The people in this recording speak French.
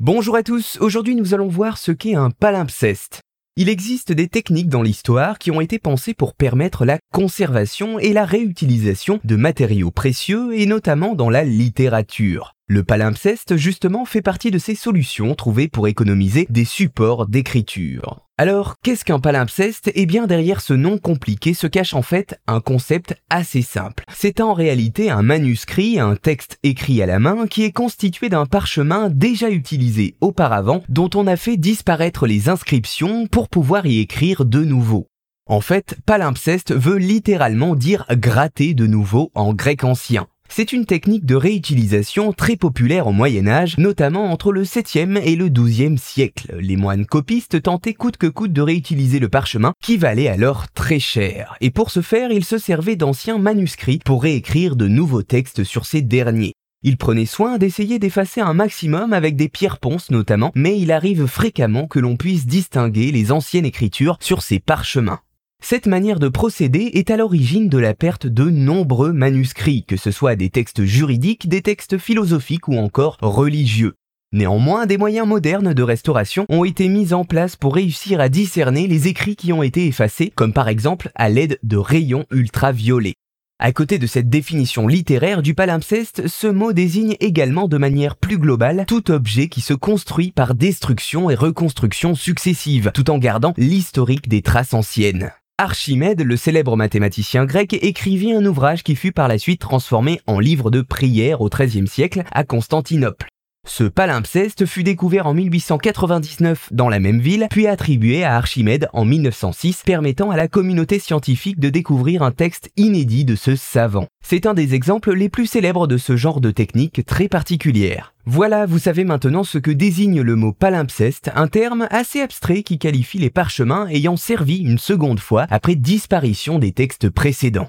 Bonjour à tous, aujourd'hui nous allons voir ce qu'est un palimpseste. Il existe des techniques dans l'histoire qui ont été pensées pour permettre la conservation et la réutilisation de matériaux précieux et notamment dans la littérature. Le palimpseste justement fait partie de ces solutions trouvées pour économiser des supports d'écriture. Alors, qu'est-ce qu'un palimpseste? Eh bien, derrière ce nom compliqué se cache en fait un concept assez simple. C'est en réalité un manuscrit, un texte écrit à la main, qui est constitué d'un parchemin déjà utilisé auparavant, dont on a fait disparaître les inscriptions pour pouvoir y écrire de nouveau. En fait, palimpseste veut littéralement dire gratter de nouveau en grec ancien. C'est une technique de réutilisation très populaire au Moyen Âge, notamment entre le 7e et le 12e siècle. Les moines copistes tentaient coûte que coûte de réutiliser le parchemin, qui valait alors très cher. Et pour ce faire, ils se servaient d'anciens manuscrits pour réécrire de nouveaux textes sur ces derniers. Ils prenaient soin d'essayer d'effacer un maximum avec des pierres ponces notamment, mais il arrive fréquemment que l'on puisse distinguer les anciennes écritures sur ces parchemins. Cette manière de procéder est à l'origine de la perte de nombreux manuscrits, que ce soit des textes juridiques, des textes philosophiques ou encore religieux. Néanmoins, des moyens modernes de restauration ont été mis en place pour réussir à discerner les écrits qui ont été effacés, comme par exemple à l'aide de rayons ultraviolets. À côté de cette définition littéraire du palimpseste, ce mot désigne également de manière plus globale tout objet qui se construit par destruction et reconstruction successives, tout en gardant l'historique des traces anciennes. Archimède, le célèbre mathématicien grec, écrivit un ouvrage qui fut par la suite transformé en livre de prière au XIIIe siècle à Constantinople. Ce palimpseste fut découvert en 1899 dans la même ville, puis attribué à Archimède en 1906, permettant à la communauté scientifique de découvrir un texte inédit de ce savant. C'est un des exemples les plus célèbres de ce genre de technique très particulière. Voilà, vous savez maintenant ce que désigne le mot palimpseste, un terme assez abstrait qui qualifie les parchemins ayant servi une seconde fois après disparition des textes précédents.